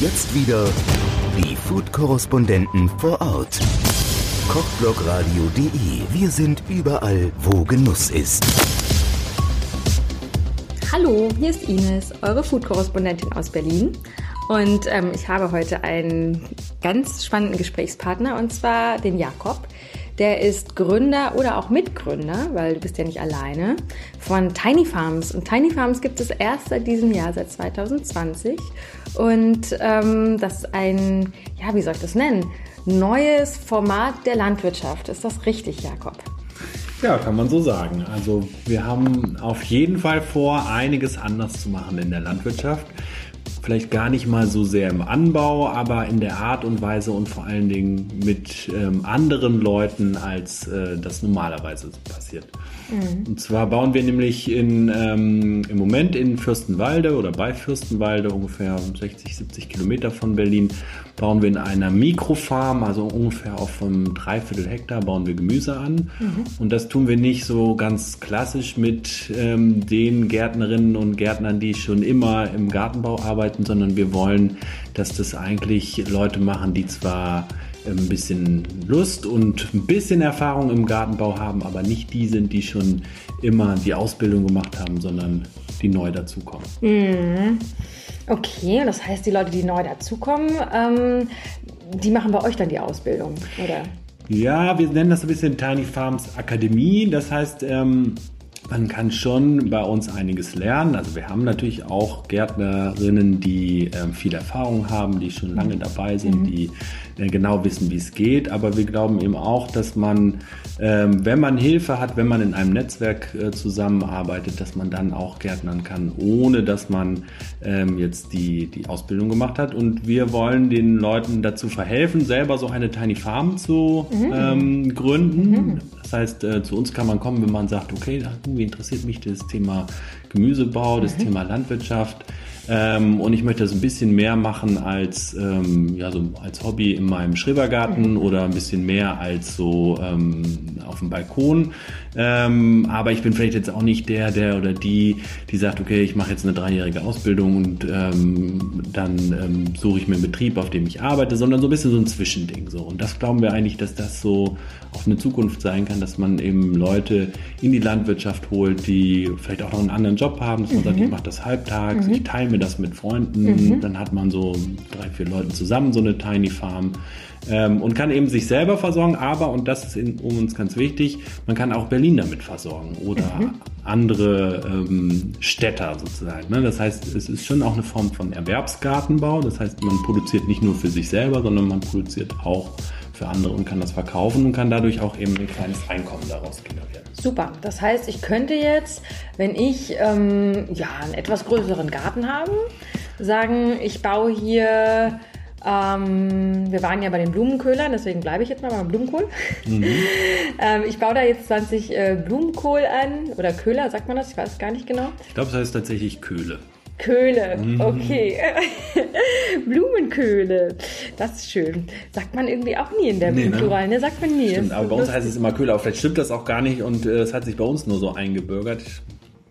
jetzt wieder die Food-Korrespondenten vor Ort. Kochblogradio.de. Wir sind überall, wo Genuss ist. Hallo, hier ist Ines, eure Food-Korrespondentin aus Berlin. Und ähm, ich habe heute einen ganz spannenden Gesprächspartner, und zwar den Jakob. Der ist Gründer oder auch Mitgründer, weil du bist ja nicht alleine, von Tiny Farms. Und Tiny Farms gibt es erst seit diesem Jahr, seit 2020. Und ähm, das ist ein, ja, wie soll ich das nennen? Neues Format der Landwirtschaft. Ist das richtig, Jakob? Ja, kann man so sagen. Also wir haben auf jeden Fall vor, einiges anders zu machen in der Landwirtschaft vielleicht gar nicht mal so sehr im Anbau, aber in der Art und Weise und vor allen Dingen mit ähm, anderen Leuten, als äh, das normalerweise passiert. Mhm. Und zwar bauen wir nämlich in, ähm, im Moment in Fürstenwalde oder bei Fürstenwalde, ungefähr 60, 70 Kilometer von Berlin, bauen wir in einer Mikrofarm, also ungefähr auf einem Dreiviertel Hektar, bauen wir Gemüse an. Mhm. Und das tun wir nicht so ganz klassisch mit ähm, den Gärtnerinnen und Gärtnern, die schon immer im Gartenbau arbeiten, sondern wir wollen, dass das eigentlich Leute machen, die zwar ein bisschen Lust und ein bisschen Erfahrung im Gartenbau haben, aber nicht die sind, die schon immer die Ausbildung gemacht haben, sondern die neu dazukommen. Mhm. Okay, das heißt, die Leute, die neu dazukommen, ähm, die machen bei euch dann die Ausbildung, oder? Ja, wir nennen das ein bisschen Tiny Farms Akademie. Das heißt, ähm, man kann schon bei uns einiges lernen. Also wir haben natürlich auch Gärtnerinnen, die äh, viel Erfahrung haben, die schon lange dabei sind, mhm. die äh, genau wissen, wie es geht. Aber wir glauben eben auch, dass man, ähm, wenn man Hilfe hat, wenn man in einem Netzwerk äh, zusammenarbeitet, dass man dann auch Gärtnern kann, ohne dass man ähm, jetzt die, die Ausbildung gemacht hat. Und wir wollen den Leuten dazu verhelfen, selber so eine Tiny Farm zu mhm. ähm, gründen. Mhm. Das heißt, äh, zu uns kann man kommen, wenn man sagt, okay, irgendwie interessiert mich das Thema Gemüsebau, das mhm. Thema Landwirtschaft. Ähm, und ich möchte das ein bisschen mehr machen als, ähm, ja, so als Hobby in meinem Schrebergarten mhm. oder ein bisschen mehr als so ähm, auf dem Balkon. Ähm, aber ich bin vielleicht jetzt auch nicht der, der oder die, die sagt, okay, ich mache jetzt eine dreijährige Ausbildung und ähm, dann ähm, suche ich mir einen Betrieb, auf dem ich arbeite, sondern so ein bisschen so ein Zwischending. So. Und das glauben wir eigentlich, dass das so auch eine Zukunft sein kann, dass man eben Leute in die Landwirtschaft holt, die vielleicht auch noch einen anderen Job haben, dass man mhm. sagt, ich mache das halbtags, mhm. ich teile mir das mit Freunden, mhm. dann hat man so drei, vier Leute zusammen so eine Tiny Farm ähm, und kann eben sich selber versorgen, aber, und das ist in, um uns ganz wichtig, man kann auch Berlin damit versorgen oder mhm. andere ähm, Städter sozusagen. Ne? Das heißt, es ist schon auch eine Form von Erwerbsgartenbau, das heißt, man produziert nicht nur für sich selber, sondern man produziert auch für andere und kann das verkaufen und kann dadurch auch eben ein kleines Einkommen daraus generieren. Super. Das heißt, ich könnte jetzt, wenn ich ähm, ja einen etwas größeren Garten habe, sagen, ich baue hier ähm, wir waren ja bei den Blumenköhlern, deswegen bleibe ich jetzt mal beim Blumenkohl. Mhm. ähm, ich baue da jetzt 20 äh, Blumenkohl an oder Köhler, sagt man das? Ich weiß gar nicht genau. Ich glaube, das heißt tatsächlich Köhle. Köhle, mhm. okay. Blumenköhle, das ist schön. Sagt man irgendwie auch nie in der nee, Plural, ne? Sagt man nie. Stimmt, aber bei uns heißt es immer Köhle, aber vielleicht stimmt das auch gar nicht und äh, es hat sich bei uns nur so eingebürgert.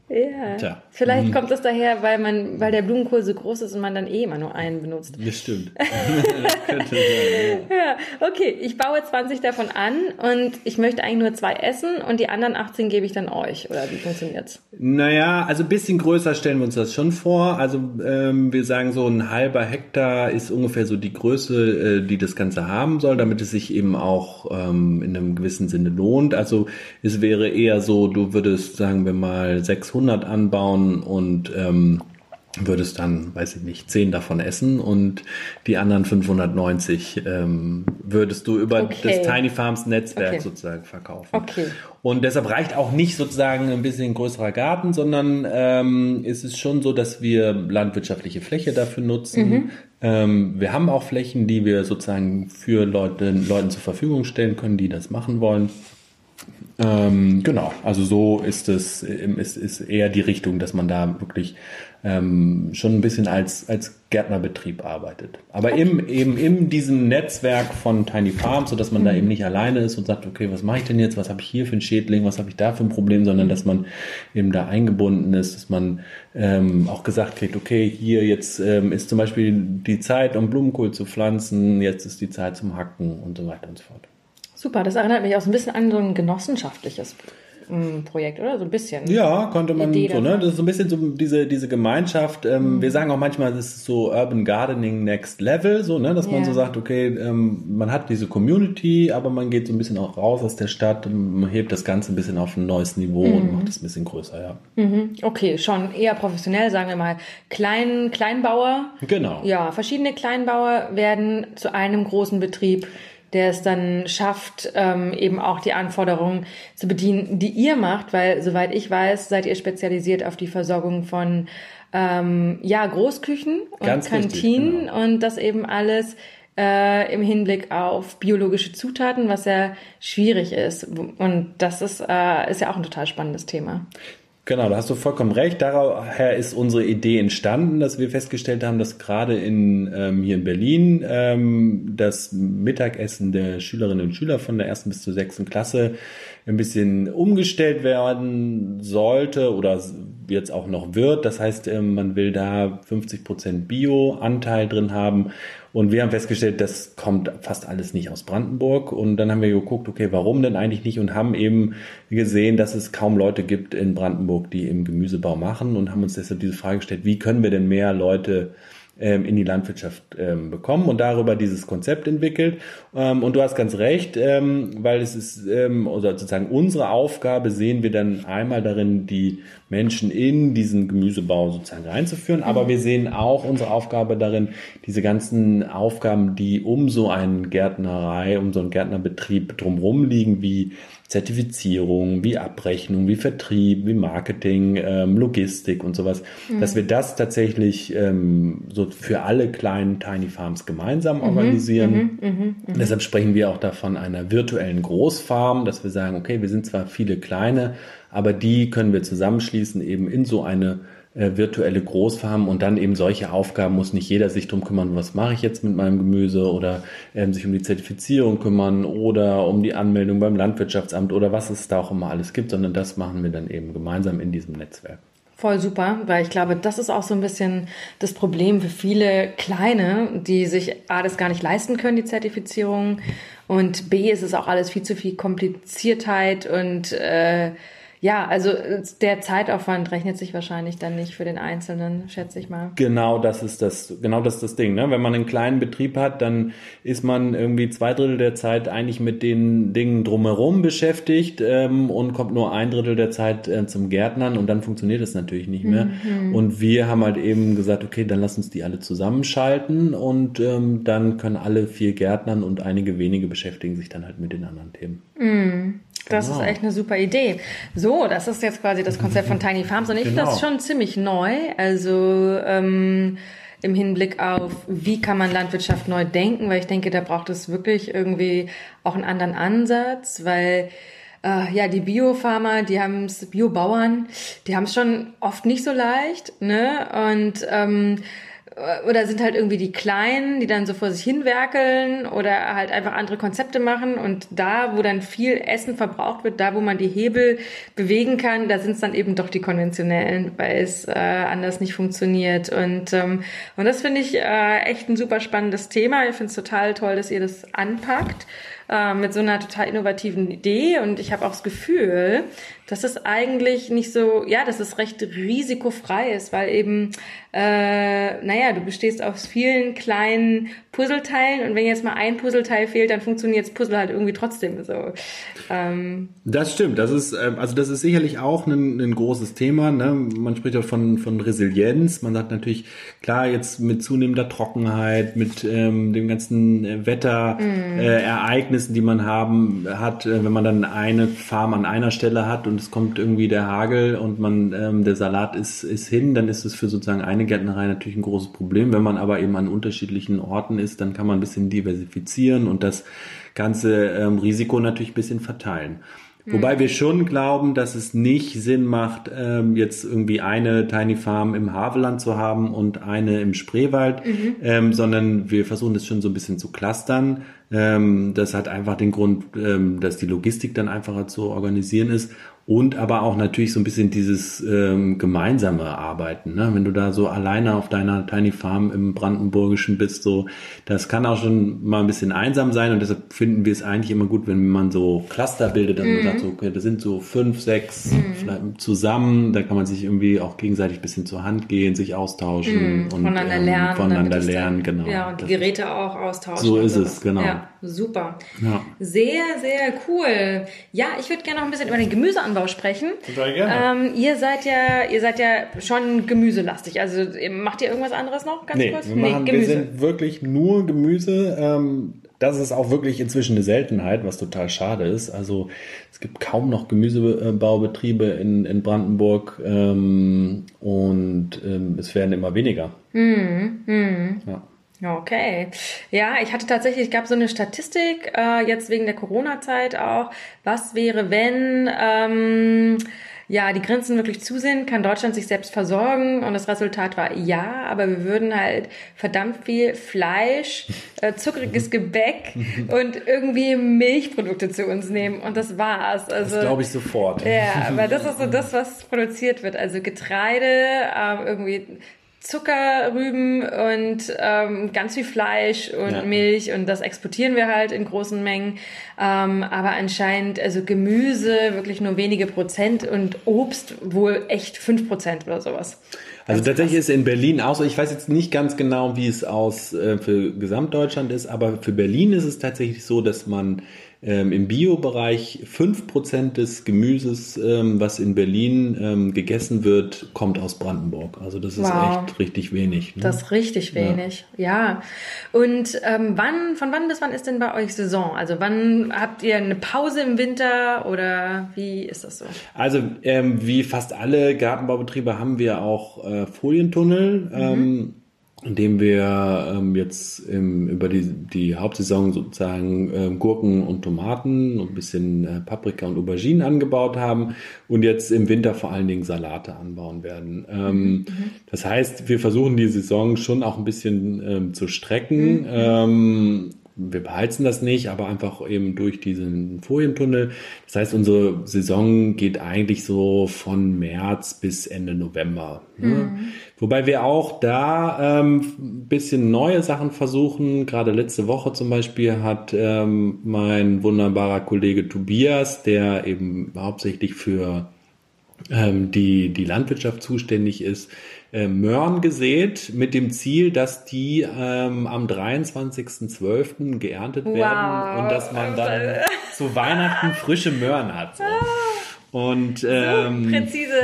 Ja. Tja. Vielleicht mhm. kommt das daher, weil man, weil der Blumenkohl so groß ist und man dann eh immer nur einen benutzt. Das stimmt. das könnte sein, ja. ja. Okay, ich baue 20 davon an und ich möchte eigentlich nur zwei essen und die anderen 18 gebe ich dann euch. Oder wie funktioniert's? Naja, also ein bisschen größer stellen wir uns das schon vor. Also ähm, wir sagen so ein halber Hektar ist ungefähr so die Größe, äh, die das Ganze haben soll, damit es sich eben auch ähm, in einem gewissen Sinne lohnt. Also es wäre eher so, du würdest, sagen wir mal, 600 600 anbauen und ähm, würdest dann, weiß ich nicht, 10 davon essen und die anderen 590 ähm, würdest du über okay. das Tiny Farms Netzwerk okay. sozusagen verkaufen. Okay. Und deshalb reicht auch nicht sozusagen ein bisschen größerer Garten, sondern ähm, ist es schon so, dass wir landwirtschaftliche Fläche dafür nutzen. Mhm. Ähm, wir haben auch Flächen, die wir sozusagen für Leute, Leuten zur Verfügung stellen können, die das machen wollen. Ähm, genau, also so ist es, ist, ist eher die Richtung, dass man da wirklich ähm, schon ein bisschen als, als Gärtnerbetrieb arbeitet. Aber im, eben in diesem Netzwerk von Tiny Farms, sodass man mhm. da eben nicht alleine ist und sagt, okay, was mache ich denn jetzt, was habe ich hier für ein Schädling, was habe ich da für ein Problem, sondern dass man eben da eingebunden ist, dass man ähm, auch gesagt kriegt, okay, hier jetzt ähm, ist zum Beispiel die Zeit, um Blumenkohl zu pflanzen, jetzt ist die Zeit zum Hacken und so weiter und so fort. Super, das erinnert mich auch so ein bisschen an so ein genossenschaftliches Projekt, oder? So ein bisschen. Ja, konnte man Idee so, ne? Das ist so ein bisschen so diese, diese Gemeinschaft. Ähm, mhm. Wir sagen auch manchmal, das ist so Urban Gardening Next Level, so, ne? Dass ja. man so sagt, okay, ähm, man hat diese Community, aber man geht so ein bisschen auch raus aus der Stadt, man hebt das Ganze ein bisschen auf ein neues Niveau mhm. und macht es ein bisschen größer, ja. Mhm. Okay, schon eher professionell, sagen wir mal. Klein, Kleinbauer. Genau. Ja, verschiedene Kleinbauer werden zu einem großen Betrieb der es dann schafft, ähm, eben auch die Anforderungen zu bedienen, die ihr macht, weil soweit ich weiß, seid ihr spezialisiert auf die Versorgung von ähm, ja Großküchen und Ganz Kantinen richtig, genau. und das eben alles äh, im Hinblick auf biologische Zutaten, was ja schwierig ist. Und das ist, äh, ist ja auch ein total spannendes Thema. Genau, da hast du vollkommen recht. Daher ist unsere Idee entstanden, dass wir festgestellt haben, dass gerade in, ähm, hier in Berlin ähm, das Mittagessen der Schülerinnen und Schüler von der ersten bis zur sechsten Klasse ein bisschen umgestellt werden sollte oder jetzt auch noch wird. Das heißt, ähm, man will da 50 Prozent Bio-Anteil drin haben. Und wir haben festgestellt, das kommt fast alles nicht aus Brandenburg. Und dann haben wir geguckt, okay, warum denn eigentlich nicht? Und haben eben gesehen, dass es kaum Leute gibt in Brandenburg, die im Gemüsebau machen und haben uns deshalb diese Frage gestellt, wie können wir denn mehr Leute ähm, in die Landwirtschaft ähm, bekommen und darüber dieses Konzept entwickelt. Und du hast ganz recht, weil es ist, sozusagen unsere Aufgabe sehen wir dann einmal darin, die Menschen in diesen Gemüsebau sozusagen reinzuführen, aber wir sehen auch unsere Aufgabe darin, diese ganzen Aufgaben, die um so eine Gärtnerei, um so einen Gärtnerbetrieb drumherum liegen, wie Zertifizierung, wie Abrechnung, wie Vertrieb, wie Marketing, ähm, Logistik und sowas, mhm. dass wir das tatsächlich ähm, so für alle kleinen Tiny Farms gemeinsam mhm. organisieren. Mhm. mhm, mhm. Deshalb sprechen wir auch davon einer virtuellen Großfarm, dass wir sagen, okay, wir sind zwar viele kleine, aber die können wir zusammenschließen eben in so eine äh, virtuelle Großfarmen und dann eben solche Aufgaben muss nicht jeder sich drum kümmern, was mache ich jetzt mit meinem Gemüse oder ähm, sich um die Zertifizierung kümmern oder um die Anmeldung beim Landwirtschaftsamt oder was es da auch immer alles gibt, sondern das machen wir dann eben gemeinsam in diesem Netzwerk. Voll super, weil ich glaube, das ist auch so ein bisschen das Problem für viele Kleine, die sich A, das gar nicht leisten können, die Zertifizierung und B, ist es auch alles viel zu viel Kompliziertheit und äh, ja, also äh, der Zeitaufwand rechnet sich wahrscheinlich dann nicht für den Einzelnen, schätze ich mal. Genau, das ist das, genau das ist das Ding. Ne? Wenn man einen kleinen Betrieb hat, dann ist man irgendwie zwei Drittel der Zeit eigentlich mit den Dingen drumherum beschäftigt ähm, und kommt nur ein Drittel der Zeit äh, zum Gärtnern und dann funktioniert es natürlich nicht mehr. Mhm. Und wir haben halt eben gesagt, okay, dann lass uns die alle zusammenschalten und ähm, dann können alle vier Gärtnern und einige wenige beschäftigen sich dann halt mit den anderen Themen. Mhm. Das genau. ist echt eine super Idee. So, das ist jetzt quasi das Konzept von Tiny Farms und ich genau. finde das schon ziemlich neu. Also ähm, im Hinblick auf, wie kann man Landwirtschaft neu denken, weil ich denke, da braucht es wirklich irgendwie auch einen anderen Ansatz, weil äh, ja, die Biofarmer, die haben es, Biobauern, die haben es schon oft nicht so leicht, ne? Und ähm, oder sind halt irgendwie die Kleinen, die dann so vor sich hinwerkeln oder halt einfach andere Konzepte machen. Und da, wo dann viel Essen verbraucht wird, da, wo man die Hebel bewegen kann, da sind es dann eben doch die konventionellen, weil es äh, anders nicht funktioniert. Und ähm, und das finde ich äh, echt ein super spannendes Thema. Ich finde es total toll, dass ihr das anpackt äh, mit so einer total innovativen Idee und ich habe auch das Gefühl, dass es eigentlich nicht so, ja, dass es recht risikofrei ist, weil eben, äh, naja, du bestehst aus vielen kleinen Puzzleteilen und wenn jetzt mal ein Puzzleteil fehlt, dann funktioniert das Puzzle halt irgendwie trotzdem so. Ähm. Das stimmt, das ist, ähm, also das ist sicherlich auch ein, ein großes Thema. Ne? Man spricht auch von, von Resilienz. Man sagt natürlich, klar, jetzt mit zunehmender Trockenheit, mit ähm, dem ganzen äh, Wetterereignissen, mm. äh, die man haben hat, äh, wenn man dann eine Farm an einer Stelle hat und und es kommt irgendwie der Hagel und man ähm, der Salat ist, ist hin, dann ist es für sozusagen eine Gärtnerei natürlich ein großes Problem. Wenn man aber eben an unterschiedlichen Orten ist, dann kann man ein bisschen diversifizieren und das ganze ähm, Risiko natürlich ein bisschen verteilen. Wobei wir schon glauben, dass es nicht Sinn macht, ähm, jetzt irgendwie eine Tiny Farm im Havelland zu haben und eine im Spreewald, ähm, sondern wir versuchen das schon so ein bisschen zu clustern. Ähm, das hat einfach den Grund, ähm, dass die Logistik dann einfacher zu organisieren ist und aber auch natürlich so ein bisschen dieses ähm, gemeinsame Arbeiten. Ne? Wenn du da so alleine auf deiner Tiny Farm im Brandenburgischen bist, so das kann auch schon mal ein bisschen einsam sein und deshalb finden wir es eigentlich immer gut, wenn man so Cluster bildet und man sagt, so, okay, das sind so fünf, sechs vielleicht zusammen, da kann man sich irgendwie auch gegenseitig ein bisschen zur Hand gehen, sich austauschen und voneinander ähm, lernen. voneinander lernen, genau. Ja, und die Das- Geräte auch austauschen. So ist es, genau. Ja, super. Ja. Sehr, sehr cool. Ja, ich würde gerne noch ein bisschen über den Gemüseanbau sprechen. Total gerne. Ähm, ihr seid ja, ihr seid ja schon gemüselastig. Also macht ihr irgendwas anderes noch? Ganz Nee, kurz? wir, machen, wir sind wirklich nur Gemüse. Ähm, das ist auch wirklich inzwischen eine Seltenheit, was total schade ist. Also es gibt kaum noch Gemüsebaubetriebe in, in Brandenburg ähm, und ähm, es werden immer weniger. Ja. Okay. Ja, ich hatte tatsächlich, es gab so eine Statistik, äh, jetzt wegen der Corona-Zeit auch. Was wäre, wenn ähm, ja die Grenzen wirklich zu sind, kann Deutschland sich selbst versorgen? Und das Resultat war ja, aber wir würden halt verdammt viel Fleisch, äh, zuckriges Gebäck und irgendwie Milchprodukte zu uns nehmen. Und das war's. Also, Das glaube ich sofort. ja, aber das ist so das, was produziert wird. Also Getreide, ähm, irgendwie Zuckerrüben und ähm, ganz viel Fleisch und Ja. Milch und das exportieren wir halt in großen Mengen. Ähm, aber anscheinend, also Gemüse wirklich nur wenige Prozent und Obst wohl echt fünf Prozent oder sowas. Also tatsächlich ist in Berlin auch so, ich weiß jetzt nicht ganz genau, wie es aus äh, für Gesamtdeutschland ist, aber für Berlin ist es tatsächlich so, dass man ähm, im Bio-Bereich 5% des Gemüses, ähm, was in Berlin ähm, gegessen wird, kommt aus Brandenburg. Also das ist Wow. echt richtig wenig. Ne? Das ist richtig wenig, ja. Und ähm, wann, von wann bis wann ist denn bei euch Saison? Also wann habt ihr eine Pause im Winter oder wie ist das so? Also ähm, wie fast alle Gartenbaubetriebe haben wir auch äh, Folientunnel, ähm, in dem wir ähm, jetzt ähm, über die, die Hauptsaison sozusagen ähm, Gurken und Tomaten und ein bisschen äh, Paprika und Auberginen angebaut haben und jetzt im Winter vor allen Dingen Salate anbauen werden. Ähm, Das heißt, wir versuchen die Saison schon auch ein bisschen ähm, zu strecken. Ähm, wir beheizen das nicht, aber einfach eben durch diesen Folientunnel. Das heißt, unsere Saison geht eigentlich so von März bis Ende November. Ne? Wobei wir auch da ähm, ein bisschen neue Sachen versuchen. Gerade letzte Woche zum Beispiel hat ähm, mein wunderbarer Kollege Tobias, der eben hauptsächlich für ähm, die, die Landwirtschaft zuständig ist, äh, Möhren gesät mit dem Ziel, dass die ähm, am 23.12. geerntet Wow. werden und dass man dann zu Weihnachten frische Möhren hat. So. Und ähm, Präzise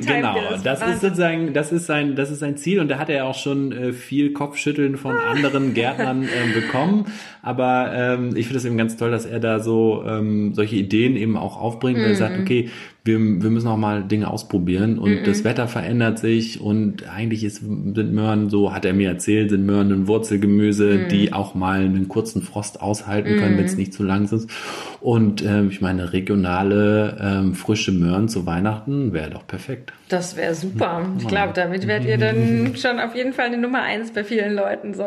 genau, das ist sozusagen, das ist sein, das ist sein Ziel und da hat er auch schon äh, viel Kopfschütteln von anderen Gärtnern ähm, bekommen. Aber ähm, ich finde es eben ganz toll, dass er da so ähm, solche Ideen eben auch aufbringt, weil er sagt, okay, wir, wir müssen auch mal Dinge ausprobieren und das Wetter verändert sich und eigentlich ist, sind Möhren so, hat er mir erzählt, sind Möhren ein Wurzelgemüse, die auch mal einen kurzen Frost aushalten können, wenn es nicht zu lang ist. Und ähm, ich meine, regionale, ähm, frische Möhren zu Weihnachten wäre doch perfekt. Das wäre super. Ich glaube, damit werdet ihr dann schon auf jeden Fall eine Nummer eins bei vielen Leuten so.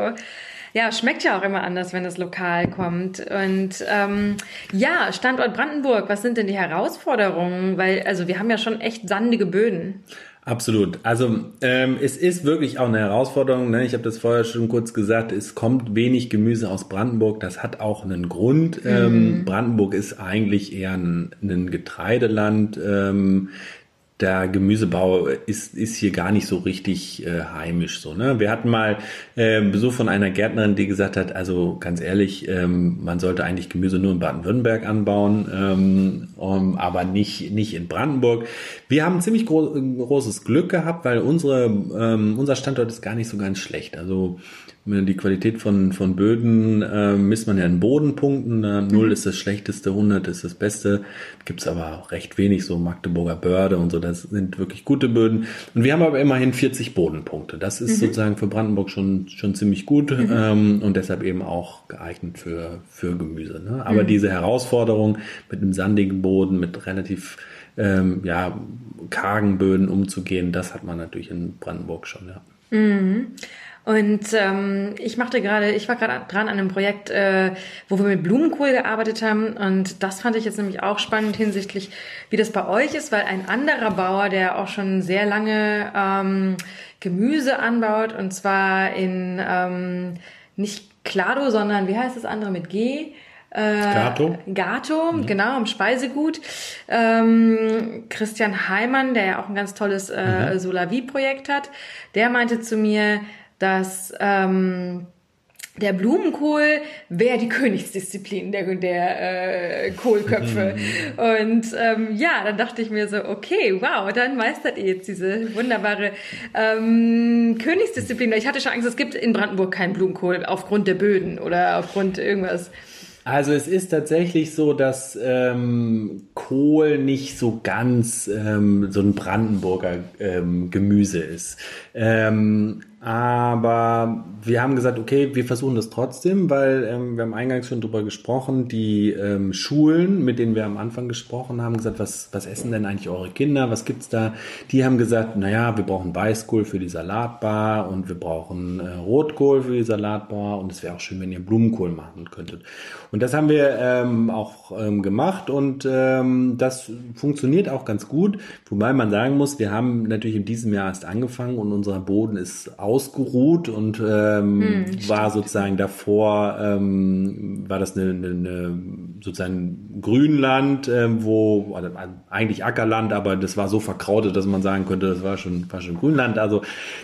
Ja, schmeckt ja auch immer anders, wenn es lokal kommt. Und ähm, ja, Standort Brandenburg, was sind denn die Herausforderungen? Weil, also wir haben ja schon echt sandige Böden. Absolut. Also ähm, es ist wirklich auch eine Herausforderung. Ne? Ich habe das vorher schon kurz gesagt. Es kommt wenig Gemüse aus Brandenburg. Das hat auch einen Grund. Ähm, Brandenburg ist eigentlich eher ein, ein Getreideland. Ähm, der Gemüsebau ist, ist hier gar nicht so richtig äh, heimisch so. Ne? Wir hatten mal äh, Besuch von einer Gärtnerin, die gesagt hat, also ganz ehrlich, ähm, man sollte eigentlich Gemüse nur in Baden-Württemberg anbauen, ähm, um, aber nicht, nicht in Brandenburg. Wir haben ziemlich gro großes Glück gehabt, weil unsere, ähm, unser Standort ist gar nicht so ganz schlecht. Also die Qualität von, von Böden äh, misst man ja in Bodenpunkten. Äh, Null ist das schlechteste, 100 ist das Beste. Gibt's aber auch recht wenig, so Magdeburger Börde und so. das sind wirklich gute Böden. Und wir haben aber immerhin 40 Bodenpunkte. Das ist mhm. sozusagen für Brandenburg schon, schon ziemlich gut mhm. ähm, und deshalb eben auch geeignet für, für Gemüse. Ne? Aber mhm. diese Herausforderung mit einem sandigen Boden, mit relativ ähm, ja, kargen Böden umzugehen, das hat man natürlich in Brandenburg schon, ja. Und ähm, ich machte gerade, ich war gerade dran an einem Projekt, äh, wo wir mit Blumenkohl gearbeitet haben. Und das fand ich jetzt nämlich auch spannend hinsichtlich, wie das bei euch ist, weil ein anderer Bauer, der auch schon sehr lange ähm, Gemüse anbaut, und zwar in ähm, nicht Klado, sondern wie heißt das andere mit G? Äh, Gato. Gato, mhm. genau, am Speisegut. Ähm, Christian Heimann, der ja auch ein ganz tolles äh, mhm. Solavi-Projekt hat, der meinte zu mir, dass ähm, der Blumenkohl wäre die Königsdisziplin der, der äh, Kohlköpfe. Mhm. Und ähm, ja, dann dachte ich mir so, okay, wow, dann meistert ihr jetzt diese wunderbare ähm, Königsdisziplin. Ich hatte schon Angst, es gibt in Brandenburg keinen Blumenkohl aufgrund der Böden oder aufgrund irgendwas. Also es ist tatsächlich so, dass ähm, Kohl nicht so ganz ähm, so ein Brandenburger ähm, Gemüse ist. Ähm, aber wir haben gesagt, okay, wir versuchen das trotzdem, weil ähm, wir haben eingangs schon drüber gesprochen, die ähm, Schulen, mit denen wir am Anfang gesprochen haben, gesagt, was, was essen denn eigentlich eure Kinder? Was gibt's da? Die haben gesagt, naja, wir brauchen Weißkohl für die Salatbar und wir brauchen äh, Rotkohl für die Salatbar und es wäre auch schön, wenn ihr Blumenkohl machen könntet. Und das haben wir ähm, auch ähm, gemacht und ähm, das funktioniert auch ganz gut, wobei man sagen muss, wir haben natürlich in diesem Jahr erst angefangen und unser Boden ist ausgeruht und ähm, hm, war sozusagen davor, ähm, war das eine, eine, eine sozusagen Grünland, ähm, wo, also eigentlich Ackerland, aber das war so verkrautet, dass man sagen könnte, das war schon, war schon Grünland. Also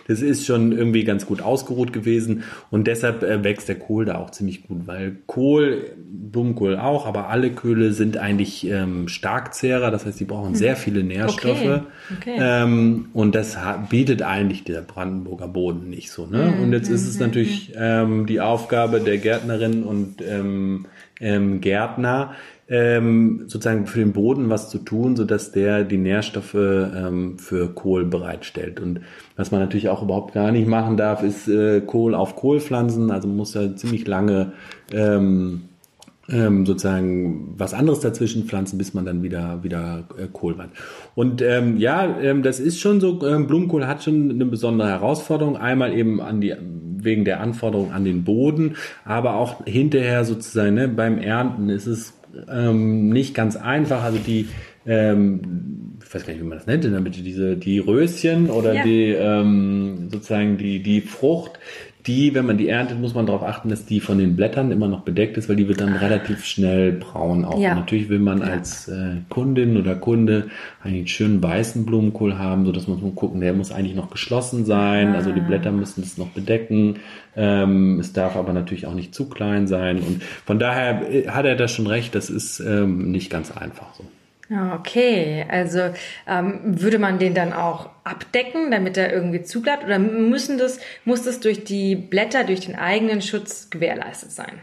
das ist schon irgendwie ganz gut ausgeruht gewesen und deshalb äh, wächst der Kohl da auch ziemlich gut, weil Kohl, Blumenkohl auch, aber alle Köhle sind eigentlich ähm, Starkzehrer, das heißt, die brauchen hm. sehr viele Nährstoffe okay. Okay. Ähm, und das bietet eigentlich der Brandenburger Boden Boden nicht so. Ne? Mhm. Und jetzt ist es mhm. natürlich mhm. ähm, die Aufgabe der Gärtnerin und ähm, ähm, Gärtner, ähm, sozusagen für den Boden was zu tun, so dass der die Nährstoffe ähm, für Kohl bereitstellt. Und was man natürlich auch überhaupt gar nicht machen darf, ist äh, Kohl auf Kohl pflanzen. Also man muss ja ziemlich lange ähm, ähm, sozusagen was anderes dazwischen pflanzen, bis man dann wieder wieder äh, Kohl hat. Und ähm, ja, ähm, das ist schon so. Ähm, Blumenkohl hat schon eine besondere Herausforderung. Einmal eben an die wegen der Anforderungen an den Boden, aber auch hinterher sozusagen ne, beim Ernten ist es ähm, nicht ganz einfach. Also die ähm, ich weiß gar nicht, wie man das nennt, damit diese die Röschen oder ja. die ähm, sozusagen die die Frucht, die, wenn man die erntet, muss man darauf achten, dass die von den Blättern immer noch bedeckt ist, weil die wird dann relativ schnell braun auch. Ja. natürlich will man als äh, Kundin oder Kunde einen schönen weißen Blumenkohl haben, so dass man muss gucken, der muss eigentlich noch geschlossen sein, ah. also die Blätter müssen es noch bedecken. Ähm, es darf aber natürlich auch nicht zu klein sein und von daher äh, hat er da schon recht, das ist ähm, nicht ganz einfach so. Okay, also ähm, würde man den dann auch abdecken, damit er irgendwie zubleibt, oder müssen das, muss das durch die Blätter, durch den eigenen Schutz gewährleistet sein?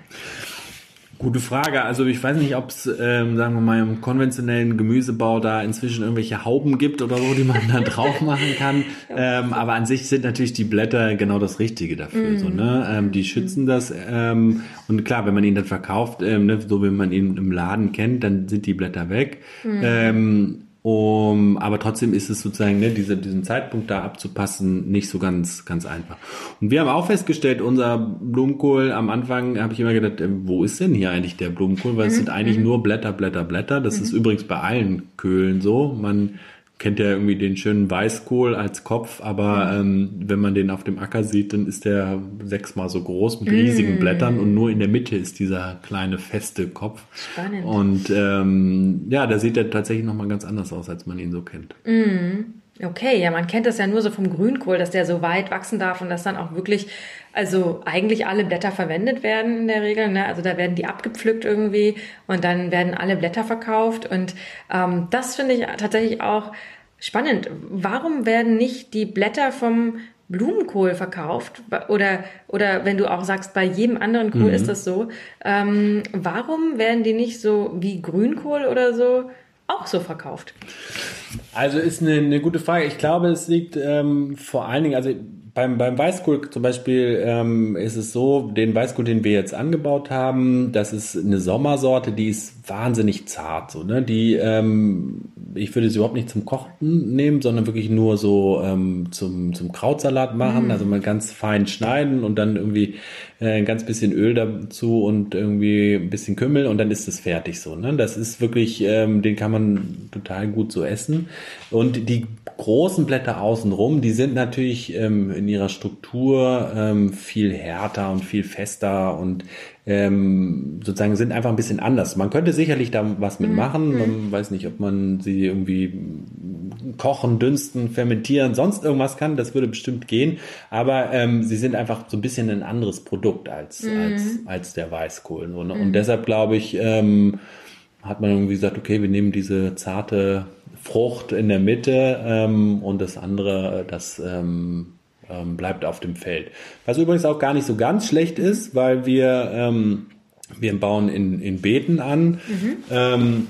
Gute Frage. Also ich weiß nicht, ob es, ähm, sagen wir mal, im konventionellen Gemüsebau da inzwischen irgendwelche Hauben gibt oder so, die man da drauf machen kann. Ähm, aber an sich sind natürlich die Blätter genau das Richtige dafür. Mm. So, ne? Ähm, die schützen das. Ähm, und klar, wenn man ihn dann verkauft, ähm, ne, so wie man ihn im Laden kennt, dann sind die Blätter weg. Mm. Um, aber trotzdem ist es sozusagen, ne, diese, diesen Zeitpunkt da abzupassen, nicht so ganz, ganz einfach. Und wir haben auch festgestellt, unser Blumenkohl, am Anfang habe ich immer gedacht, äh, wo ist denn hier eigentlich der Blumenkohl? Weil es mhm. sind eigentlich mhm. nur Blätter, Blätter, Blätter. Das mhm. ist übrigens bei allen Köhlen so. Man kennt ja irgendwie den schönen Weißkohl als Kopf, aber ähm, wenn man den auf dem Acker sieht, dann ist der sechsmal so groß mit riesigen mm. Blättern und nur in der Mitte ist dieser kleine feste Kopf. Spannend. Und ähm, ja, da sieht er tatsächlich nochmal ganz anders aus, als man ihn so kennt. Mm. Okay, ja, man kennt das ja nur so vom Grünkohl, dass der so weit wachsen darf und dass dann auch wirklich, also eigentlich alle Blätter verwendet werden in der Regel. Ne? Also da werden die abgepflückt irgendwie und dann werden alle Blätter verkauft. Und ähm, das finde ich tatsächlich auch spannend. Warum werden nicht die Blätter vom Blumenkohl verkauft oder oder wenn du auch sagst, bei jedem anderen Kohl mhm. ist das so. Ähm, warum werden die nicht so wie Grünkohl oder so auch so verkauft? Also ist eine, eine gute Frage. Ich glaube, es liegt ähm, vor allen Dingen, also beim, beim Weißkohl zum Beispiel ähm, ist es so, den Weißkohl, den wir jetzt angebaut haben, das ist eine Sommersorte, die ist wahnsinnig zart. So, ne? Die, ähm, ich würde sie überhaupt nicht zum Kochen nehmen, sondern wirklich nur so ähm, zum, zum Krautsalat machen. Mm. Also mal ganz fein schneiden und dann irgendwie ein ganz bisschen Öl dazu und irgendwie ein bisschen Kümmel und dann ist es fertig so. Ne? Das ist wirklich, ähm, den kann man total gut so essen. Und die großen Blätter außenrum, die sind natürlich ähm, in ihrer Struktur ähm, viel härter und viel fester und ähm, sozusagen sind einfach ein bisschen anders. Man könnte sicherlich da was mitmachen. Mhm. Man weiß nicht, ob man sie irgendwie kochen, dünsten, fermentieren, sonst irgendwas kann. Das würde bestimmt gehen. Aber ähm, sie sind einfach so ein bisschen ein anderes Produkt als, mhm. als, als der Weißkohl. So, ne? Und mhm. deshalb glaube ich, ähm, hat man irgendwie gesagt, okay, wir nehmen diese zarte Frucht in der Mitte ähm, und das andere, das ähm, ähm, bleibt auf dem Feld. Was übrigens auch gar nicht so ganz schlecht ist, weil wir, ähm, wir bauen in, in Beeten an. Mhm.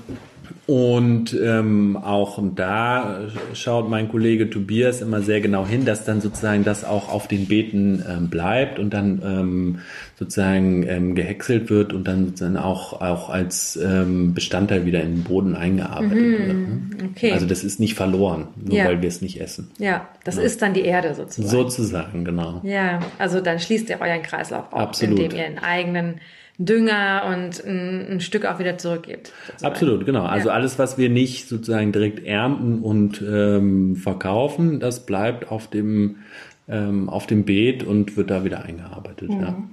Und ähm, auch da schaut mein Kollege Tobias immer sehr genau hin, dass dann sozusagen das auch auf den Beeten ähm, bleibt und dann ähm, sozusagen ähm, gehäckselt wird und dann sozusagen auch, auch als ähm, Bestandteil wieder in den Boden eingearbeitet mhm, wird. Ne? Okay. Also das ist nicht verloren, nur ja. weil wir es nicht essen. Ja, das ja. ist dann die Erde sozusagen. Sozusagen, genau. Ja, also dann schließt ihr euren Kreislauf auf, Absolut. indem ihr einen eigenen Dünger und ein, ein Stück auch wieder zurückgibt. Sozusagen. Absolut, genau. Also ja. alles, was wir nicht sozusagen direkt ernten und ähm, verkaufen, das bleibt auf dem, ähm, auf dem Beet und wird da wieder eingearbeitet. Mhm. Ja.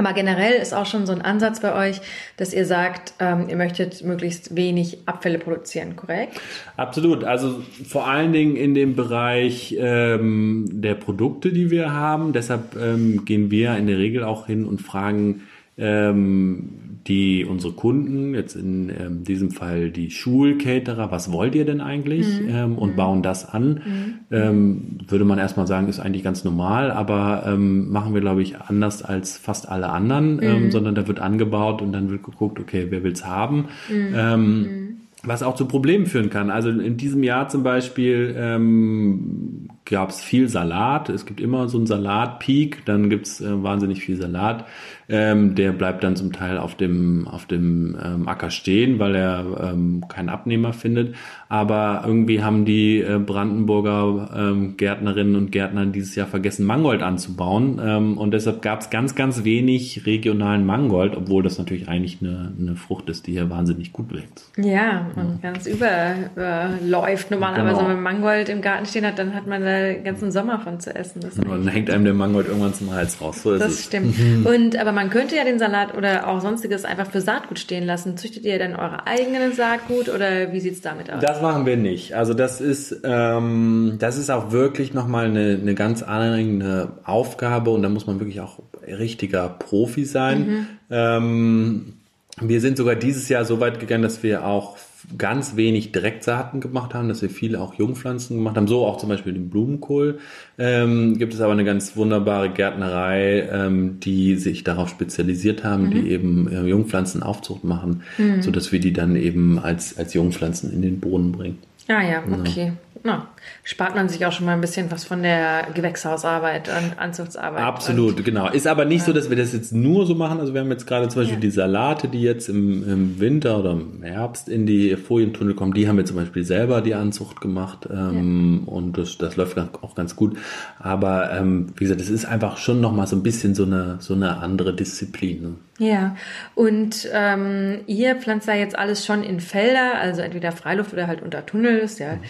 Aber generell ist auch schon so ein Ansatz bei euch, dass ihr sagt, ähm, ihr möchtet möglichst wenig Abfälle produzieren, korrekt? Absolut. Also vor allen Dingen in dem Bereich ähm, der Produkte, die wir haben. Deshalb ähm, gehen wir in der Regel auch hin und fragen, ähm, die unsere Kunden, jetzt in ähm, diesem Fall die Schulcaterer, was wollt ihr denn eigentlich? Mhm. Ähm, und mhm. bauen das an. Mhm. Ähm, würde man erstmal sagen, ist eigentlich ganz normal, aber ähm, machen wir, glaube ich, anders als fast alle anderen, ähm, mhm. sondern da wird angebaut und dann wird geguckt, okay, wer will's haben? Mhm. Mhm. was auch zu Problemen führen kann. Also in diesem Jahr zum Beispiel ähm, gab es viel Salat. Es gibt immer so einen Salatpeak, dann gibt's äh, wahnsinnig viel Salat. Ähm, der bleibt dann zum Teil auf dem, auf dem ähm, Acker stehen, weil er ähm, keinen Abnehmer findet. Aber irgendwie haben die äh, Brandenburger ähm, Gärtnerinnen und Gärtner dieses Jahr vergessen, Mangold anzubauen. Ähm, und deshalb gab es ganz, ganz wenig regionalen Mangold, obwohl das natürlich eigentlich eine, eine Frucht ist, die hier wahnsinnig gut wächst. Ja, und ja. ganz überläuft. Normalerweise, genau. wenn man Mangold im Garten stehen hat, dann hat man da den ganzen Sommer von zu essen. und dann hängt einem der Mangold irgendwann zum Hals raus. So das stimmt. und aber man könnte ja den Salat oder auch sonstiges einfach für Saatgut stehen lassen. Züchtet ihr denn eure eigenen Saatgut oder wie sieht es damit aus? Das machen wir nicht. Also das ist, ähm, das ist auch wirklich nochmal eine, eine ganz andere Aufgabe und da muss man wirklich auch richtiger Profi sein. Mhm. Ähm, wir sind sogar dieses Jahr so weit gegangen, dass wir auch ganz wenig Direktsaaten gemacht haben, dass wir viele auch Jungpflanzen gemacht haben, so auch zum Beispiel den Blumenkohl. Ähm, gibt es aber eine ganz wunderbare Gärtnerei, ähm, die sich darauf spezialisiert haben, mhm. die eben äh, Jungpflanzenaufzucht machen, mhm. so dass wir die dann eben als, als Jungpflanzen in den Boden bringen. Ah ja, okay. Ja. Na, spart man sich auch schon mal ein bisschen was von der Gewächshausarbeit und Anzuchtsarbeit. Absolut, und, genau. Ist aber nicht ja. so, dass wir das jetzt nur so machen. Also wir haben jetzt gerade zum Beispiel ja. die Salate, die jetzt im, im, Winter oder im Herbst in die Folientunnel kommen, die haben wir zum Beispiel selber die Anzucht gemacht ähm, ja. und das, das läuft auch ganz gut. Aber ähm, wie gesagt, es ist einfach schon nochmal so ein bisschen so eine, so eine andere Disziplin. Ne? Ja, und ähm, ihr pflanzt da jetzt alles schon in Felder, also entweder Freiluft oder halt unter Tunnel, ist ja mhm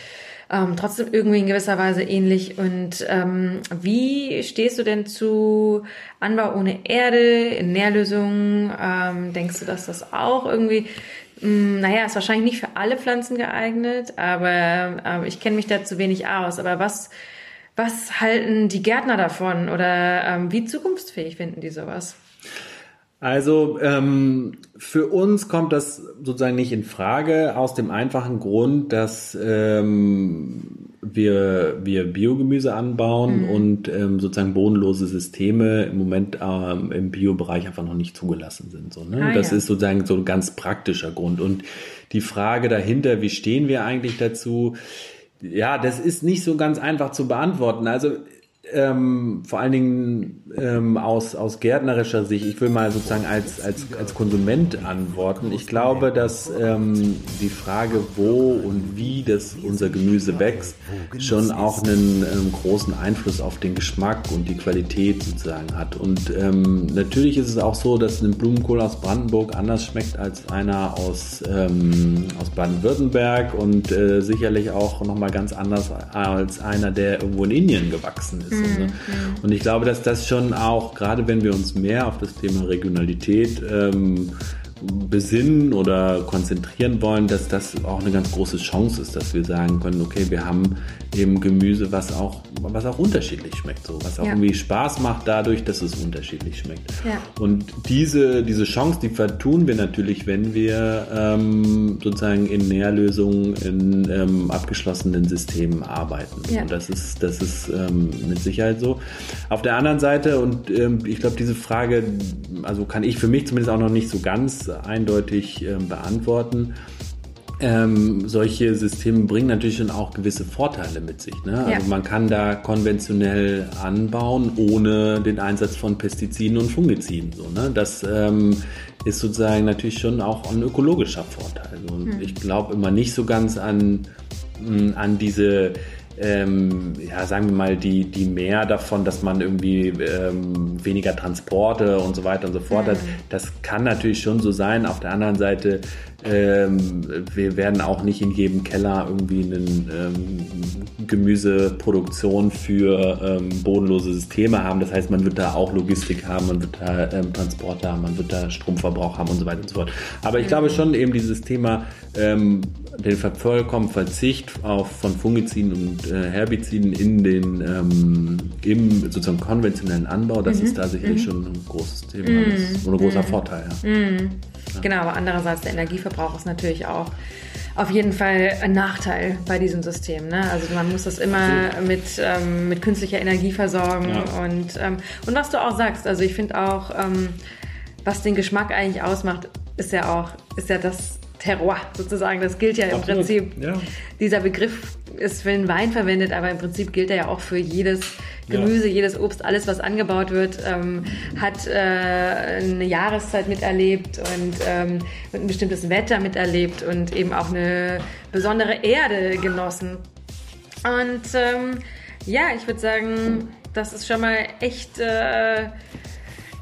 ähm, trotzdem irgendwie in gewisser Weise ähnlich. Und ähm, wie stehst du denn zu Anbau ohne Erde, in Nährlösungen? Ähm, denkst du, dass das auch irgendwie hm, naja, ist wahrscheinlich nicht für alle Pflanzen geeignet, aber äh, ich kenne mich da zu wenig aus. Aber was, was halten die Gärtner davon oder ähm, wie zukunftsfähig finden die sowas? Also ähm, für uns kommt das sozusagen nicht in Frage aus dem einfachen Grund, dass ähm, wir, wir Biogemüse anbauen mhm. und ähm, sozusagen bodenlose Systeme im Moment ähm, im Biobereich einfach noch nicht zugelassen sind. So, ne? Ah, das ja. ist sozusagen so ein ganz praktischer Grund. Und die Frage dahinter, wie stehen wir eigentlich dazu? Ja, das ist nicht so ganz einfach zu beantworten. Also ähm, vor allen Dingen ähm, aus, aus gärtnerischer Sicht, ich will mal sozusagen als, als, als Konsument antworten. Ich glaube, dass ähm, die Frage, wo und wie das unser Gemüse wächst, schon auch einen ähm, großen Einfluss auf den Geschmack und die Qualität sozusagen hat. Und ähm, natürlich ist es auch so, dass ein Blumenkohl aus Brandenburg anders schmeckt als einer aus, ähm, aus Baden-Württemberg und äh, sicherlich auch nochmal ganz anders als einer, der irgendwo in Indien gewachsen ist. Mhm. Ne? Und ich glaube, dass das schon auch, gerade wenn wir uns mehr auf das Thema Regionalität ähm, besinnen oder konzentrieren wollen, dass das auch eine ganz große Chance ist, dass wir sagen können, okay, wir haben eben Gemüse, was auch, was auch unterschiedlich schmeckt, so, was auch ja. irgendwie Spaß macht dadurch, dass es unterschiedlich schmeckt. Ja. Und diese, diese Chance, die vertun wir natürlich, wenn wir ähm, sozusagen in Nährlösungen, in ähm, abgeschlossenen Systemen arbeiten. Ja. Und das ist, das ist ähm, mit Sicherheit so. Auf der anderen Seite, und ähm, ich glaube, diese Frage, also kann ich für mich zumindest auch noch nicht so ganz eindeutig äh, beantworten. Ähm, solche Systeme bringen natürlich schon auch gewisse Vorteile mit sich. Ne? Also ja. man kann da konventionell anbauen, ohne den Einsatz von Pestiziden und Fungiziden. So, ne? Das ähm, ist sozusagen natürlich schon auch ein ökologischer Vorteil. Und hm. ich glaube immer nicht so ganz an, an diese ähm, ja, sagen wir mal, die, die mehr davon, dass man irgendwie ähm, weniger Transporte und so weiter und so fort mhm. hat. Das kann natürlich schon so sein. Auf der anderen Seite, ähm, wir werden auch nicht in jedem Keller irgendwie eine ähm, Gemüseproduktion für ähm, bodenlose Systeme haben. Das heißt, man wird da auch Logistik haben, man wird da ähm, Transporte haben, man wird da Stromverbrauch haben und so weiter und so fort. Aber ich mhm. glaube schon eben dieses Thema ähm, den vollkommen Verzicht auf, von Fungiziden und äh, Herbiziden in den ähm, im sozusagen konventionellen Anbau, das mhm. ist da sicherlich mhm. schon ein großes Thema, mhm. das ist ein großer mhm. Vorteil. Ja. Ja. Genau, aber andererseits der Energieverbrauch ist natürlich auch auf jeden Fall ein Nachteil bei diesem System. Ne? Also man muss das immer mit, ähm, mit künstlicher Energie versorgen ja. und, ähm, und was du auch sagst, also ich finde auch, ähm, was den Geschmack eigentlich ausmacht, ist ja auch, ist ja das Terroir sozusagen. Das gilt ja im Absolut. Prinzip. Ja. Dieser Begriff ist für den Wein verwendet, aber im Prinzip gilt er ja auch für jedes Gemüse, ja. jedes Obst, alles, was angebaut wird, ähm, hat äh, eine Jahreszeit miterlebt und ähm, ein bestimmtes Wetter miterlebt und eben auch eine besondere Erde genossen. Und ähm, ja, ich würde sagen, das ist schon mal echt. Äh,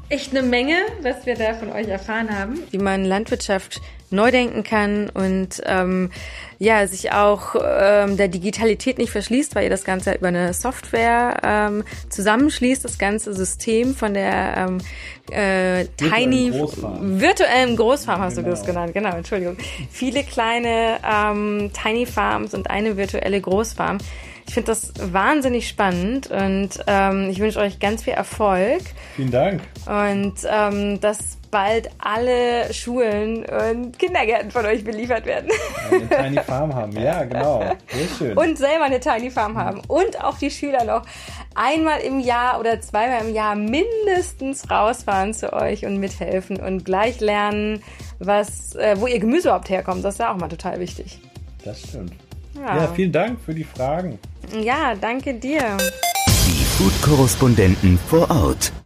echt eine Menge, was wir da von euch erfahren haben, wie man Landwirtschaft neu denken kann und ähm, ja sich auch ähm, der Digitalität nicht verschließt, weil ihr das Ganze über eine Software ähm, zusammenschließt, das ganze System von der ähm, äh, Tiny Großfarm. virtuellen Großfarm hast genau. du das genannt, genau, Entschuldigung. Viele kleine ähm, Tiny Farms und eine virtuelle Großfarm. Ich finde das wahnsinnig spannend und ähm, ich wünsche euch ganz viel Erfolg. Vielen Dank. Und ähm, dass bald alle Schulen und Kindergärten von euch beliefert werden. Eine Tiny Farm haben, ja, genau. Sehr schön. Und selber eine Tiny Farm haben. Und auch die Schüler noch einmal im Jahr oder zweimal im Jahr mindestens rausfahren zu euch und mithelfen und gleich lernen, was, äh, wo ihr Gemüse überhaupt herkommt. Das ist ja auch mal total wichtig. Das stimmt. Ja. ja, vielen Dank für die Fragen. Ja, danke dir. Die Food-Korrespondenten vor Ort.